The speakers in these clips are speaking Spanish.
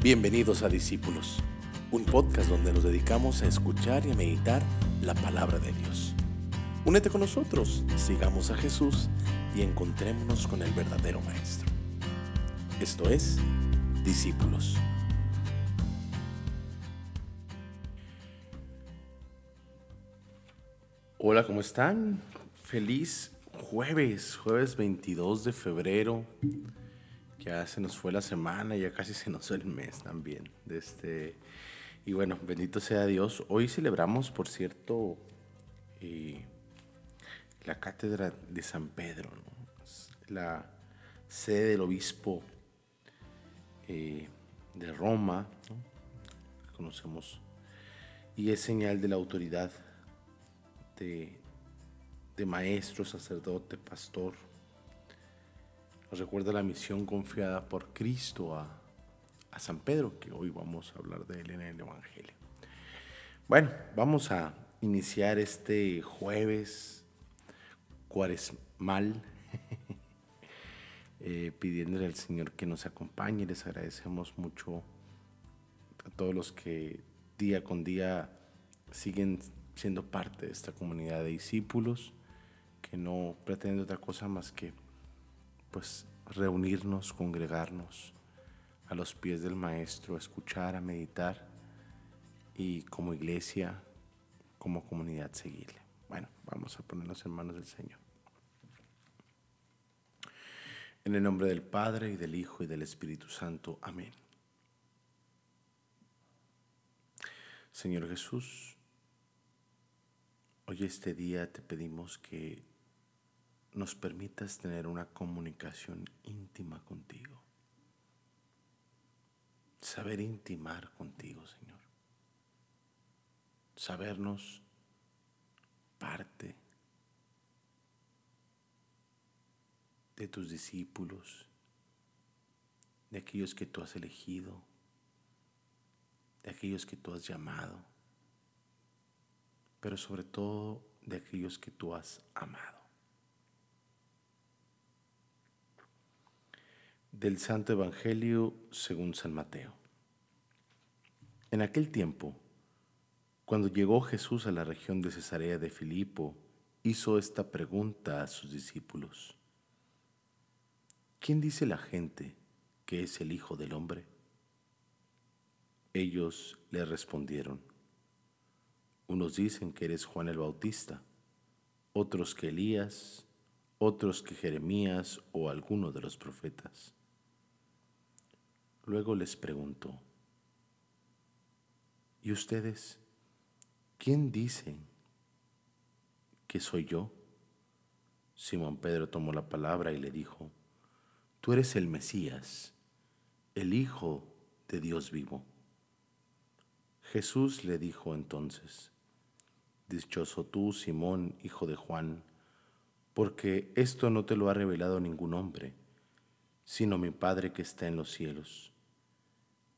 Bienvenidos a Discípulos, un podcast donde nos dedicamos a escuchar y a meditar la palabra de Dios. Únete con nosotros, sigamos a Jesús y encontrémonos con el verdadero Maestro. Esto es Discípulos. Hola, ¿cómo están? Feliz jueves, jueves 22 de febrero. Ya se nos fue la semana, ya casi se nos fue el mes también. Este, y bueno, bendito sea Dios. Hoy celebramos, por cierto, eh, la cátedra de San Pedro, la sede del obispo eh, de Roma, conocemos, y es señal de la autoridad de, de maestro, sacerdote, pastor nos recuerda la misión confiada por Cristo a, San Pedro, que hoy vamos a hablar de él en el Evangelio. Bueno, vamos a iniciar este jueves cuaresmal eh, pidiéndole al Señor que nos acompañe. Les agradecemos mucho a todos los que día con día siguen siendo parte de esta comunidad de discípulos, que no pretenden otra cosa más que pues reunirnos, congregarnos a los pies del Maestro, a escuchar, a meditar y como iglesia, como comunidad seguirle. Bueno, vamos a ponernos en manos del Señor. En el nombre del Padre y del Hijo y del Espíritu Santo. Amén. Señor Jesús, hoy este día te pedimos que nos permitas tener una comunicación íntima contigo. Saber intimar contigo, Señor. Sabernos parte de tus discípulos, de aquellos que tú has elegido, de aquellos que tú has llamado, pero sobre todo de aquellos que tú has amado. Del Santo Evangelio según San Mateo. En aquel tiempo, cuando llegó Jesús a la región de Cesarea de Filipo, hizo esta pregunta a sus discípulos. ¿Quién dice la gente que es el Hijo del Hombre? Ellos le respondieron, unos dicen que eres Juan el Bautista, otros que Elías, otros que Jeremías o alguno de los profetas. Luego les preguntó, ¿y ustedes quién dicen que soy yo? Simón Pedro tomó la palabra y le dijo, Tú eres el Mesías, el Hijo de Dios vivo. Jesús le dijo entonces, Dichoso tú, Simón, hijo de Juan, porque esto no te lo ha revelado ningún hombre, sino mi Padre que está en los cielos.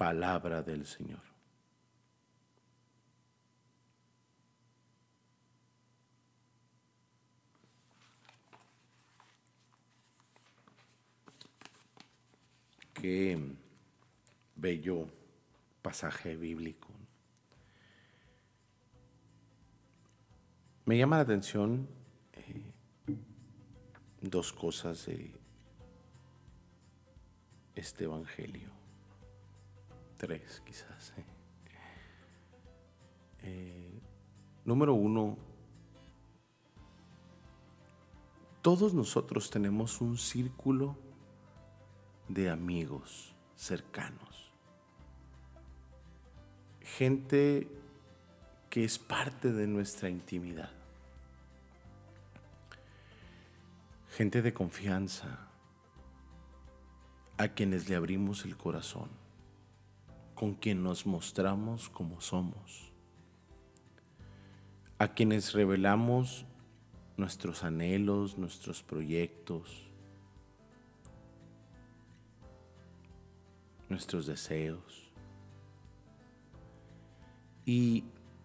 Palabra del Señor. Qué bello pasaje bíblico. Me llama la atención eh, dos cosas de este Evangelio tres quizás. ¿eh? Número uno, todos nosotros tenemos un círculo de amigos cercanos. Gente que es parte de nuestra intimidad. Gente de confianza. a quienes le abrimos el corazón, con quien nos mostramos como somos, a quienes revelamos nuestros anhelos, nuestros proyectos, nuestros deseos. Y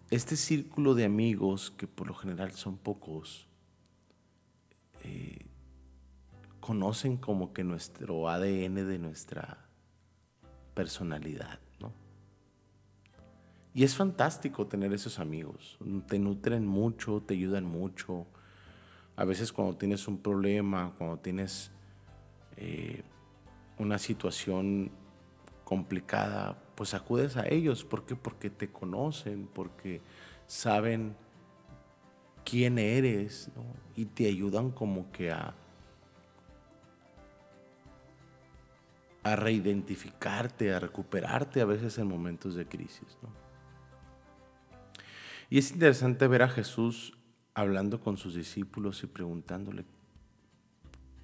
este círculo de amigos, que por lo general son pocos, eh, conocen como que nuestro ADN de nuestra personalidad. Y es fantástico tener esos amigos. Te nutren mucho, te ayudan mucho. A veces cuando tienes un problema, cuando tienes eh, una situación complicada, pues acudes a ellos. ¿Por qué? Porque te conocen, porque saben quién eres y te ayudan como que a, a reidentificarte, a recuperarte a veces en momentos de crisis. Y es interesante ver a Jesús hablando con sus discípulos y preguntándole,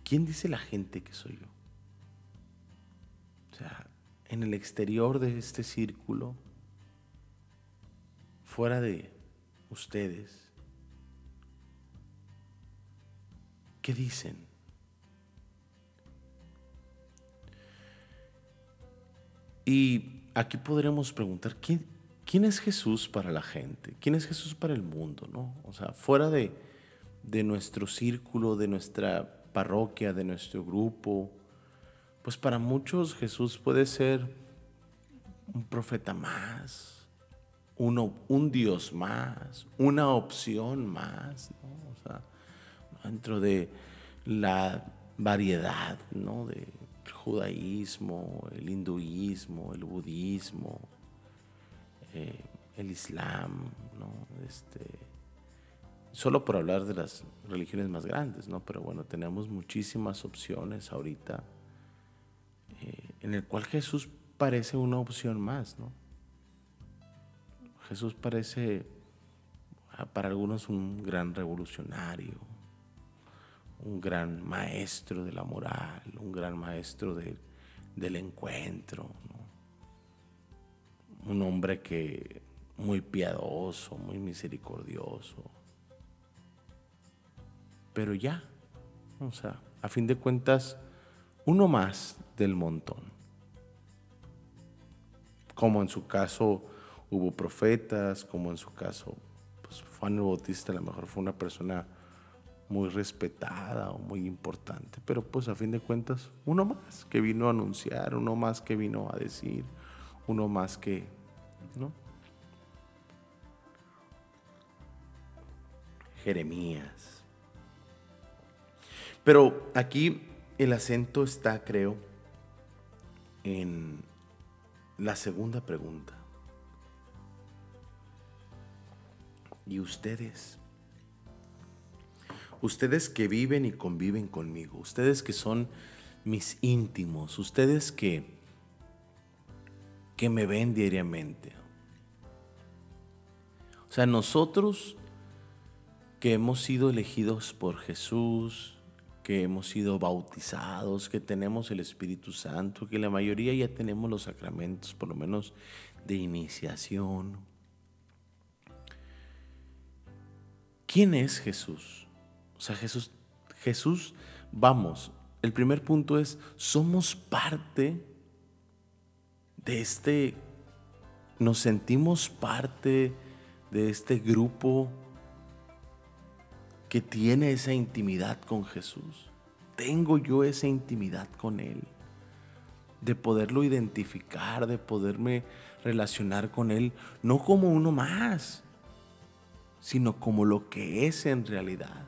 ¿quién dice la gente que soy yo? O sea, en el exterior de este círculo, fuera de ustedes, ¿qué dicen? Y aquí podremos preguntar, ¿quién, ¿quién, es Jesús para la gente? ¿Quién es Jesús para el mundo? ¿no? O sea, fuera de, de nuestro círculo, de nuestra parroquia, de nuestro grupo, pues para muchos Jesús puede ser un profeta más, uno, un Dios más, una opción más, dentro de la variedad ¿no? del judaísmo, el hinduismo, el budismo, eh, el islam, ¿no? este, solo por hablar de las religiones más grandes, ¿no? pero bueno, tenemos muchísimas opciones ahorita eh, en el cual Jesús parece una opción más, ¿no? Jesús parece ah, para algunos un gran revolucionario, un gran maestro de la moral, un gran maestro del encuentro, un hombre que muy piadoso, muy misericordioso. Pero ya, o sea, a fin de cuentas, uno más del montón. Como en su caso hubo profetas, como en su caso pues, Juan el Bautista a lo mejor fue una persona muy respetada o muy importante, pero pues a fin de cuentas uno más que vino a anunciar, uno más que vino a decir, uno más que, ¿no? Jeremías. Pero aquí el acento está, creo, en la segunda pregunta. ¿Y ustedes? Ustedes que viven y conviven conmigo, ustedes que son mis íntimos, ustedes que, que me ven diariamente. O sea, nosotros que hemos sido elegidos por Jesús, que hemos sido bautizados, que tenemos el Espíritu Santo, que la mayoría ya tenemos los sacramentos, por lo menos de iniciación. ¿Quién es Jesús? O sea, Jesús, Jesús, vamos, el primer punto es, somos parte de este, nos sentimos parte de este grupo que tiene esa intimidad con Jesús. Tengo yo esa intimidad con Él. De poderlo identificar, de poderme relacionar con Él, no como uno más, sino como lo que es en realidad.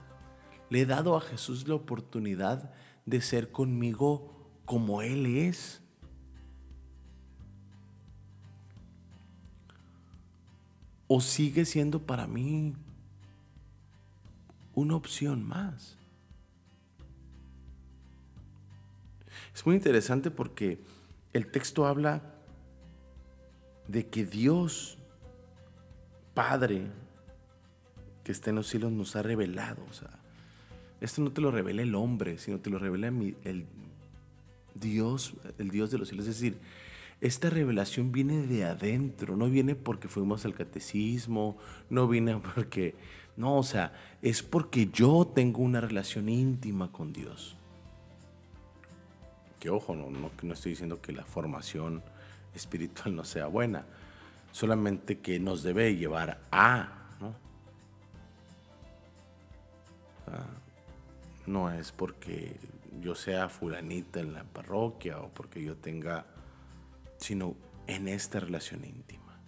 Le he dado a Jesús la oportunidad de ser conmigo como Él es. O sigue siendo para mí una opción más. Es muy interesante porque el texto habla de que Dios, Padre, que está en los cielos, nos ha revelado. O sea, esto no te lo revela el hombre, sino te lo revela el Dios, el Dios de los cielos. Es decir, esta revelación viene de adentro, no viene porque fuimos al catecismo, no viene porque, no, o sea, es porque yo tengo una relación íntima con Dios. Que ojo, no, no, no estoy diciendo que la formación espiritual no sea buena, solamente que nos debe llevar a, ¿no? no es porque yo sea fulanita en la parroquia o porque yo tenga, sino en esta relación íntima.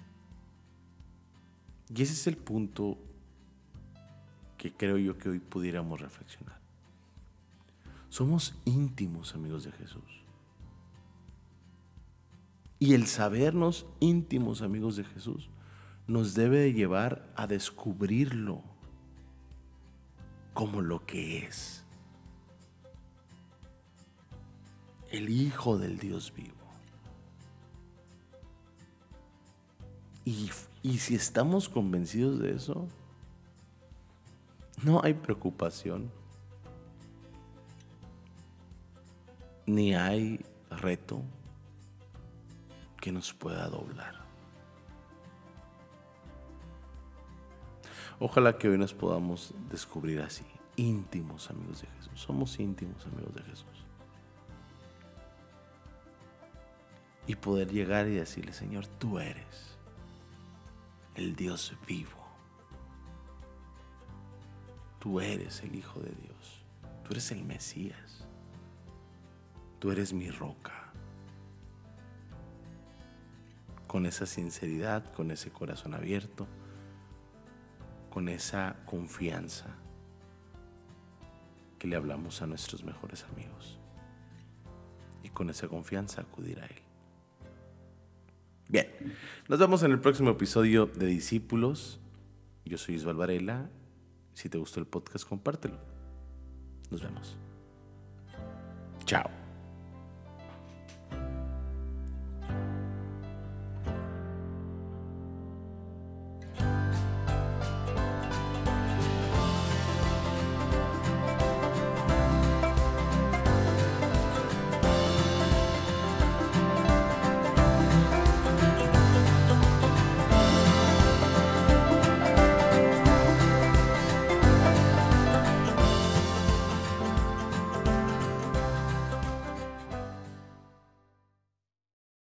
Y ese es el punto que creo yo que hoy pudiéramos reflexionar. Somos íntimos amigos de Jesús. Y el sabernos íntimos amigos de Jesús nos debe llevar a descubrirlo como lo que es. El Hijo del Dios vivo. Y, si estamos convencidos de eso, no hay preocupación, ni hay reto, que nos pueda doblar. Ojalá que hoy nos podamos descubrir así, íntimos amigos de Jesús. Somos íntimos amigos de Jesús. Y poder llegar y decirle, Señor, tú eres el Dios vivo. Tú eres el Hijo de Dios. Tú eres el Mesías. Tú eres mi roca con esa sinceridad, con ese corazón abierto, con esa confianza que le hablamos a nuestros mejores amigos. Y con esa confianza acudir a Él. Bien, nos vemos en el próximo episodio de Discípulos. Yo soy Isabel Varela. Si te gustó el podcast, compártelo. Nos vemos. Chao.